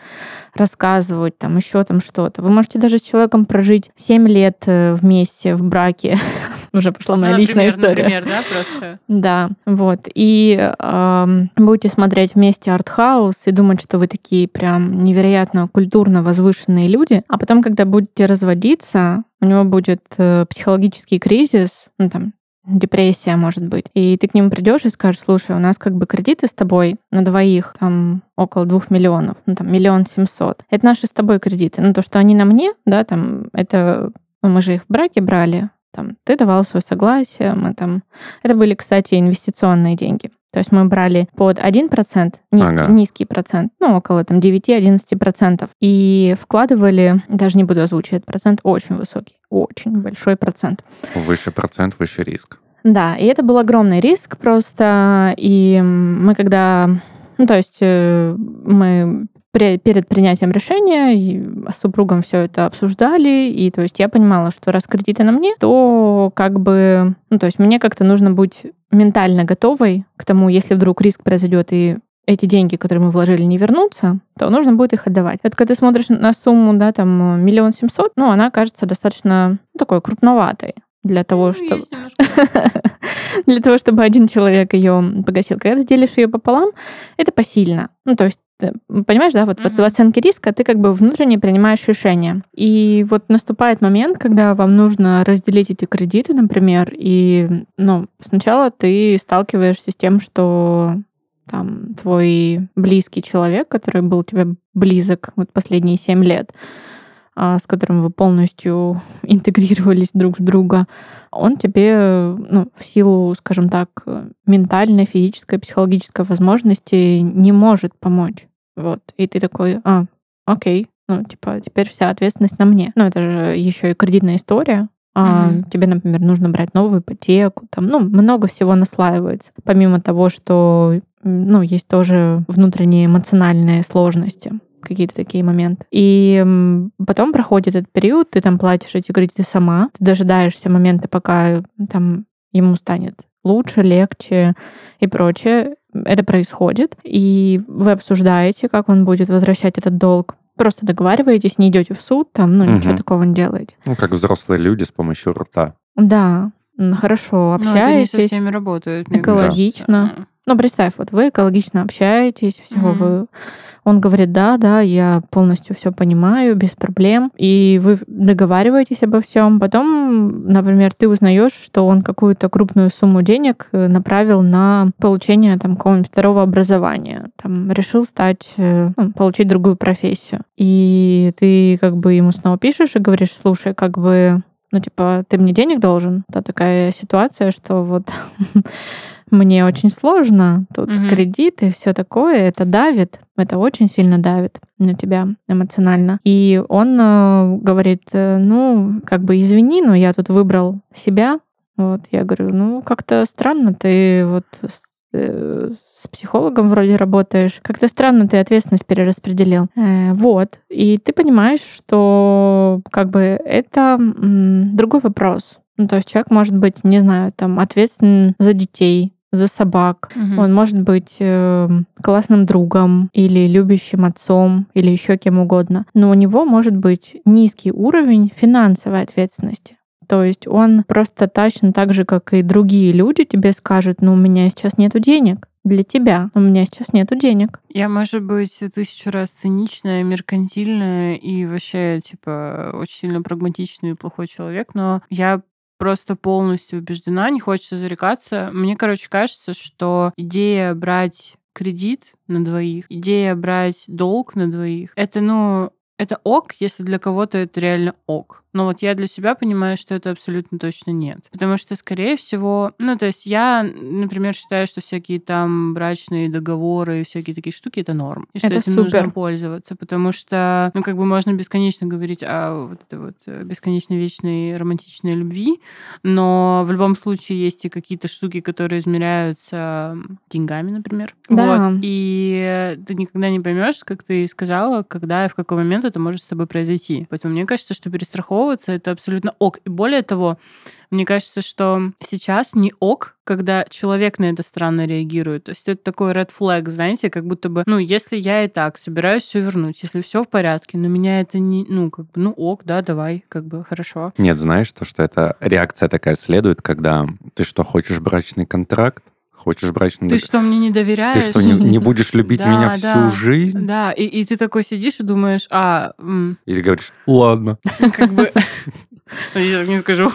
рассказывать там еще там что-то. Вы можете даже с человеком прожить 7 лет э, вместе в браке. Уже пошла моя Ну, личная например, история. Например, да, просто. Да, вот. И ам, будете смотреть вместе артхаус и думать, что вы такие прям невероятно культурно возвышенные люди, а потом, когда будете разводиться, у него будет э, психологический кризис, ну там депрессия, может быть. И ты к нему придешь и скажешь, слушай, у нас как бы кредиты с тобой на двоих там около двух миллионов, ну там миллион семьсот. Это наши с тобой кредиты. Ну то, что они на мне, да, там это ну, мы же их в браке брали, там ты давал свое согласие, мы там это были, кстати, инвестиционные деньги. То есть мы брали под 1%, низкий, Ага. низкий процент, ну, около там 9-11%, и вкладывали, даже не буду озвучивать процент, очень высокий, очень большой процент. Выше процент, выше риск. Да, и это был огромный риск просто, и мы когда, ну, то есть э, мы перед принятием решения с супругом все это обсуждали, и то есть я понимала, что раз кредиты на мне, то как бы, ну, то есть мне как-то нужно быть ментально готовой к тому, если вдруг риск произойдет и эти деньги, которые мы вложили, не вернутся, то нужно будет их отдавать. Это когда ты смотришь на сумму, да, там, миллион семьсот, ну, она кажется достаточно ну, такой крупноватой для того, Ну, чтобы... для того, чтобы один человек ее погасил. Когда ты делишь ее пополам, это посильно. Ну, то есть понимаешь, да, вот, вот в оценке риска ты как бы внутренне принимаешь решение. И вот наступает момент, когда вам нужно разделить эти кредиты, например, и, ну, сначала ты сталкиваешься с тем, что там твой близкий человек, который был тебе близок вот последние семь лет, а, с которым вы полностью интегрировались друг в друга, он тебе, ну, в силу, скажем так, ментальной, физической, психологической возможности не может помочь. Вот. И ты такой, а, окей, ну, типа, теперь вся ответственность на мне. Ну, это же еще и кредитная история. А Мгм. тебе, например, нужно брать новую ипотеку, там, ну, много всего наслаивается. Помимо того, что, ну, есть тоже внутренние эмоциональные сложности какие-то такие моменты. И потом проходит этот период, ты там платишь эти кредиты сама, ты дожидаешься момента, пока там ему станет лучше, легче и прочее. Это происходит, и вы обсуждаете, как он будет возвращать этот долг. Просто договариваетесь, не идете в суд, там, ну, ничего Мгм. такого не делаете. Ну, как взрослые люди с помощью рта. Да, хорошо, Ну, это не общаетесь. со всеми работает, экологично. Ну, представь, вот вы экологично общаетесь, все, Мгм. вы... Он говорит, да, да, я полностью все понимаю, без проблем. И вы договариваетесь обо всем. Потом, например, ты узнаешь, что он какую-то крупную сумму денег э, направил на получение там какого-нибудь второго образования. Там решил стать, э, ну, получить другую профессию. И ты как бы ему снова пишешь и говоришь, слушай, как бы ну, типа, ты мне денег должен. Это такая ситуация, что вот мне очень сложно, тут Мгм. кредит и все такое, это давит, это очень сильно давит на тебя эмоционально. И он э, говорит, э, ну, как бы извини, но я тут выбрал себя. Вот, я говорю, ну, как-то странно, ты вот с, э, с психологом вроде работаешь, как-то странно ты ответственность перераспределил. Э, вот, и ты понимаешь, что как бы это м, другой вопрос. Ну, то есть человек может быть, не знаю, там, ответственен за детей, за собак. Мгм. Он может быть э, классным другом или любящим отцом или еще кем угодно. Но у него может быть низкий уровень финансовой ответственности. То есть он просто точно так же, как и другие люди, тебе скажет, ну, у меня сейчас нету денег для тебя, у меня сейчас нету денег. Я, может быть, тысячу раз циничная, меркантильная и вообще, типа, очень сильно прагматичный и плохой человек, но я просто полностью убеждена, не хочется зарекаться. Мне, короче, кажется, что идея брать кредит на двоих, идея брать долг на двоих, это, ну, это ок, если для кого-то это реально ок. Но вот я для себя понимаю, что это абсолютно точно нет. Потому что, скорее всего, ну, то есть я, например, считаю, что всякие там брачные договоры и всякие такие штуки — это норм. И что Это этим супер. нужно пользоваться, потому что, ну, как бы можно бесконечно говорить о вот этой вот э, бесконечно вечной романтичной любви, но в любом случае есть и какие-то штуки, которые измеряются деньгами, например. Да. Вот. И ты никогда не поймешь, как ты сказала, когда и в какой момент это может с тобой произойти. Поэтому мне кажется, что перестраховываться это абсолютно ок. И более того, мне кажется, что сейчас не ок, когда человек на это странно реагирует. То есть это такой red flag, знаете, как будто бы, ну, если я и так собираюсь все вернуть, если все в порядке, но меня это не, ну, как бы, ну, ок, да, давай, как бы, хорошо. Нет, знаешь, то, что эта реакция такая следует, когда ты что, хочешь брачный контракт? Хочешь брачный Ты что, мне не доверяешь? Ты что, не, не будешь любить меня всю жизнь? Да, и, и ты такой сидишь и думаешь, а, м, И ты говоришь, ладно. как бы... Я так не скажу.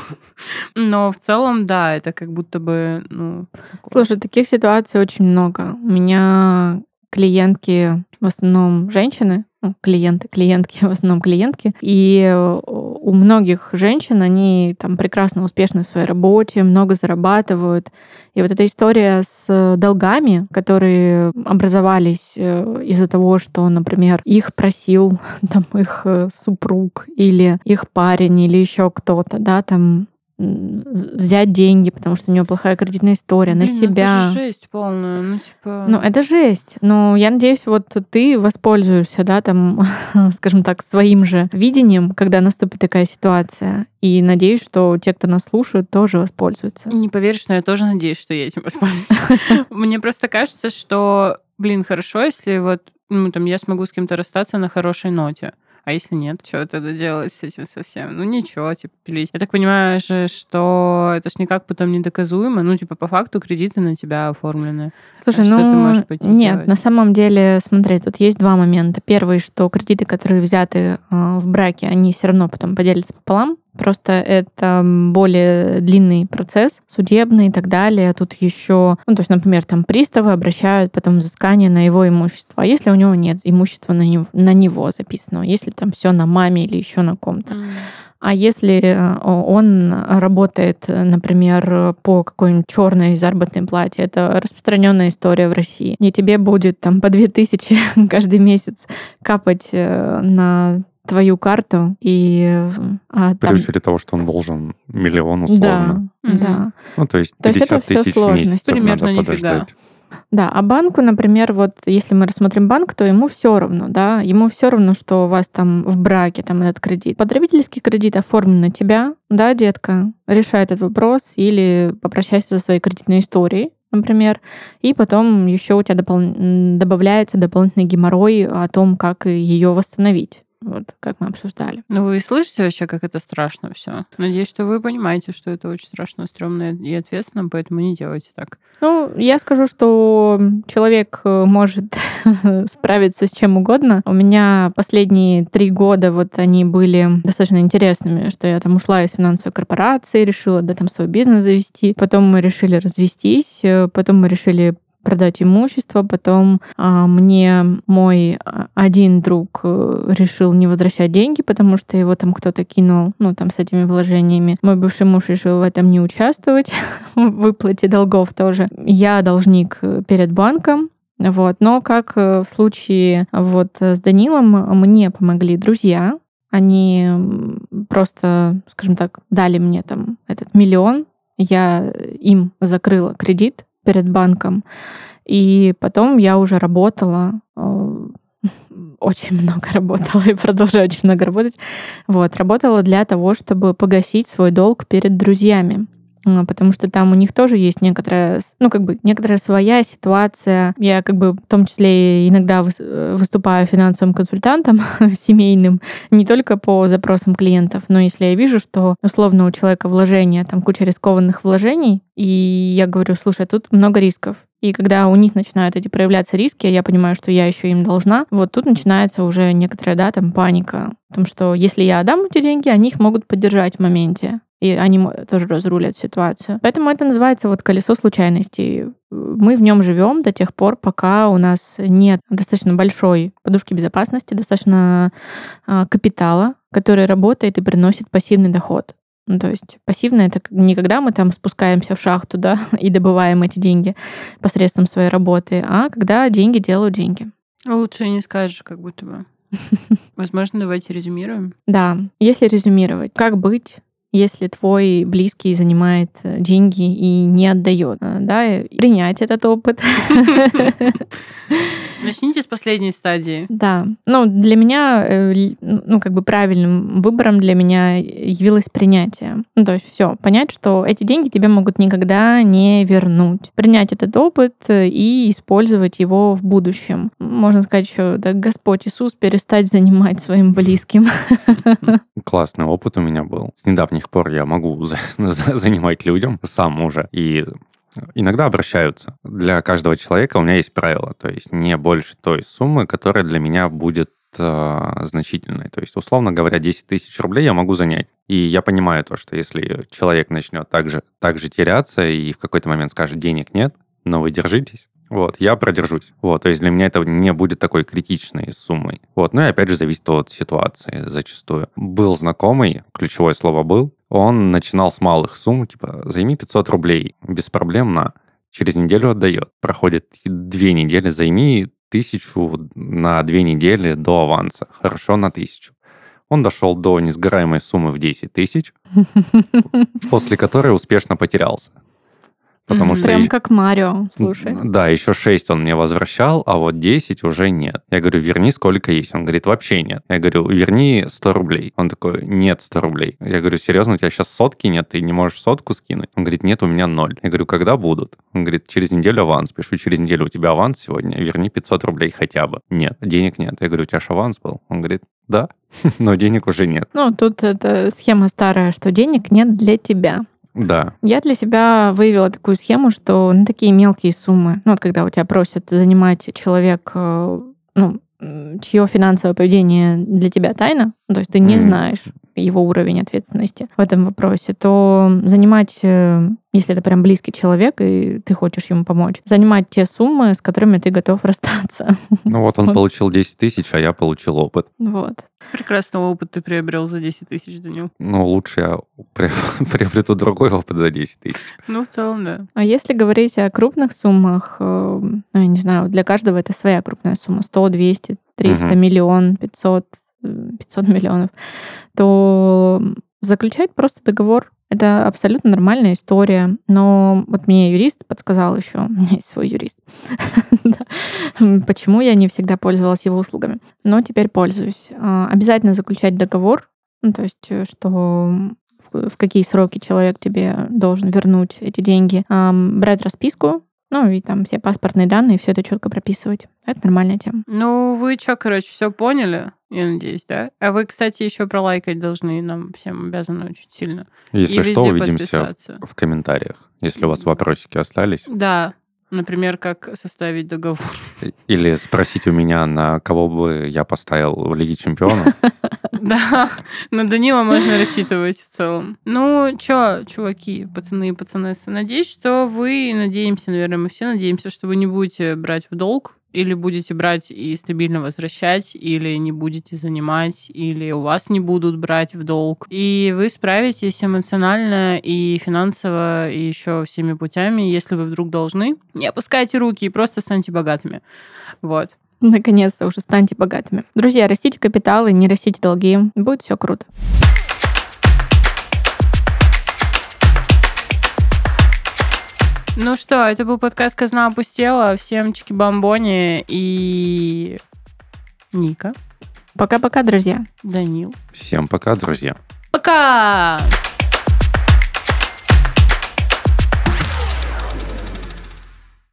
Но в целом, да, это как будто бы, ну... Слушай, таких ситуаций очень много. У меня клиентки в основном женщины, ну, клиенты, клиентки, в основном клиентки. И э, у многих женщин, они там прекрасно успешны в своей работе, много зарабатывают. И вот эта история с долгами, которые образовались э, из-за того, что, например, их просил там их э, супруг или их парень или еще кто-то, да, там взять деньги, потому что у него плохая кредитная история на Блин, ну себя. Это же жесть полная, ну типа... Ну, это жесть. Но я надеюсь, вот ты воспользуешься, да, там, скажем так, своим же видением, когда наступит такая ситуация. И надеюсь, что те, кто нас слушают, тоже воспользуются. Не поверишь, но я тоже надеюсь, что я этим воспользуюсь. Мне просто кажется, что, блин, хорошо, если вот, ну, там, я смогу с кем-то расстаться на хорошей ноте. А если нет, что тогда делать с этим совсем? Ну ничего, типа, пилить. Я так понимаю же, что это ж никак потом не доказуемо. Ну, типа, по факту кредиты на тебя оформлены. Слушай, А что ну ты можешь пойти нет, сделать? на самом деле, смотри, тут есть два момента. Первый, что кредиты, которые взяты э, в браке, они все равно потом поделятся пополам. Просто это более длинный процесс, судебный и так далее. Тут еще, ну, то есть, например, там приставы обращают потом взыскание на его имущество. А если у него нет имущества на него, на него записанного, если там все на маме или еще на ком-то. А если э, он работает, например, по какой-нибудь черной заработной плате, это распространенная история в России, и тебе будет там по 2000 каждый месяц капать э, на твою карту, и а, При там- условии того, что он должен миллион условно. да, Мгм. да. Ну, то есть То есть 50 это тысяч в сложность. Примерно надо нифига. подождать. Да, а банку, например, вот если мы рассмотрим банк, то ему все равно, да, ему все равно, что у вас там в браке там этот кредит. Потребительский кредит оформлен на тебя, да, детка, решай этот вопрос или попрощайся со своей кредитной историей, например, и потом еще у тебя допол... добавляется дополнительный геморрой о том, как ее восстановить. Вот, как мы обсуждали. Ну, вы слышите вообще, как это страшно все? Надеюсь, что вы понимаете, что это очень страшно, стрёмно и ответственно, поэтому не делайте так. Ну, я скажу, что человек э, может справиться с чем угодно. У меня последние три года вот они были достаточно интересными, что я там ушла из финансовой корпорации, решила, да, там свой бизнес завести. Потом мы решили развестись, э, потом мы решили продать имущество. Потом а, мне мой а, один друг э, решил не возвращать деньги, потому что его там кто-то кинул, ну, там, с этими вложениями. Мой бывший муж решил в этом не участвовать, в выплате долгов тоже. Я должник э, перед банком, вот. Но как э, в случае вот с Данилом, мне помогли друзья. Они просто, скажем так, дали мне там этот миллион. Я им закрыла кредит перед банком. И потом я уже работала, э, очень много работала и продолжаю очень много работать. Вот, работала для того, чтобы погасить свой долг перед друзьями потому что там у них тоже есть некоторая, ну, как бы, некоторая своя ситуация. Я, как бы, в том числе иногда выступаю финансовым консультантом семейным, не только по запросам клиентов, но если я вижу, что, условно, у человека вложения, там куча рискованных вложений, и я говорю, слушай, тут много рисков, и когда у них начинают эти проявляться риски, я понимаю, что я еще им должна, вот тут начинается уже некоторая, да, там паника. В том, что если я отдам эти деньги, они их могут поддержать в моменте и они тоже разрулят ситуацию. Поэтому это называется вот колесо случайностей. Мы в нем живем до тех пор, пока у нас нет достаточно большой подушки безопасности, достаточно э, капитала, который работает и приносит пассивный доход. Ну, то есть пассивно это не когда мы там спускаемся в шахту, да, и добываем эти деньги посредством своей работы, а когда деньги делают деньги. Лучше не скажешь, как будто бы. Возможно, давайте резюмируем. Да, если резюмировать, как быть если твой близкий занимает э, деньги и не отдает, э, да, принять этот опыт. Начните с последней стадии. Да. Ну, для меня, э, ну, как бы правильным выбором для меня явилось принятие. Ну, то есть все, понять, что эти деньги тебе могут никогда не вернуть. Принять этот опыт и использовать его в будущем. Можно сказать еще, да, Господь Иисус перестать занимать своим близким. Классный опыт у меня был. С недавних пор я могу занимать людям сам уже. И иногда обращаются. Для каждого человека у меня есть правило, то есть не больше той суммы, которая для меня будет э, значительной. То есть, условно говоря, 10 тысяч рублей я могу занять. И я понимаю то, что если человек начнет также, также теряться и в какой-то момент скажет, денег нет, но вы держитесь, вот, я продержусь. Вот, то есть для меня это не будет такой критичной суммой. Вот, ну и опять же зависит от ситуации зачастую. Был знакомый, ключевое слово «был», он начинал с малых сумм, типа, займи 500 рублей, без проблем на. Через неделю отдает. Проходит две недели, займи тысячу на две недели до аванса. Хорошо, на тысячу. Он дошел до несгораемой суммы в 10 тысяч, после которой успешно потерялся. Потому mm-hmm. что Прям как Марио, слушай. Да, еще 6 он мне возвращал, а вот 10 уже нет. Я говорю, верни сколько есть. Он говорит, вообще нет. Я говорю, верни 100 рублей. Он такой, нет 100 рублей. Я говорю, серьезно, у тебя сейчас сотки нет, ты не можешь сотку скинуть? Он говорит, нет, у меня ноль. Я говорю, когда будут? Он говорит, через неделю аванс. Пишу, через неделю у тебя аванс сегодня, верни 500 рублей хотя бы. Нет, денег нет. Я говорю, у тебя же аванс был? Он говорит, да, но денег уже нет. Ну, тут это схема старая, что денег нет для тебя. Да. Я для себя выявила такую схему, что на такие мелкие суммы, ну вот когда у тебя просят занимать человек, э, ну, чье финансовое поведение для тебя тайна, ну, то есть ты не mm. знаешь его уровень ответственности в этом вопросе, то занимать, э, если это прям близкий человек, и ты хочешь ему помочь, занимать те суммы, с которыми ты готов расстаться. Ну вот он вот. получил 10 тысяч, а я получил опыт. Вот. Прекрасный опыт ты приобрел за 10 тысяч, Данил. Ну, лучше я приобрету другой опыт за 10 тысяч. Ну, в целом, да. А если говорить о крупных суммах, э, ну, я не знаю, для каждого это своя крупная сумма. 100, 200, 300, угу. миллион, 500, 500 миллионов, то Заключать просто договор это абсолютно нормальная история, но вот мне юрист подсказал еще, у меня есть свой юрист, почему я не всегда пользовалась его услугами, но теперь пользуюсь. А, обязательно заключать договор, ну, то есть э, что в какие сроки человек тебе должен вернуть эти деньги, брать расписку, ну и там все паспортные данные, все это четко прописывать. Это нормальная тема. Ну, вы что, короче, все поняли, я надеюсь, да? А вы, кстати, еще пролайкать должны, нам всем обязаны очень сильно. Если и что, увидимся в комментариях, если у вас вопросики остались. Да, Например, как составить договор. Или спросить у меня, на кого бы я поставил в Лиге Чемпионов. Да, на Данила можно рассчитывать в целом. Ну, чё, чуваки, пацаны и пацанессы, надеюсь, что вы, надеемся, наверное, мы все надеемся, что вы не будете брать в долг или будете брать и стабильно возвращать, или не будете занимать, или у вас не будут брать в долг. И вы справитесь эмоционально и финансово, и еще всеми путями, если вы вдруг должны. Не опускайте руки и просто станьте богатыми. Вот. Наконец-то уже станьте богатыми. Друзья, растите капиталы, не растите долги. Будет все круто. Ну что, это был подкаст «Казна опустела». Всем чики-бомбони и Ника. Пока-пока, друзья. Данил. Всем пока, друзья. Пока!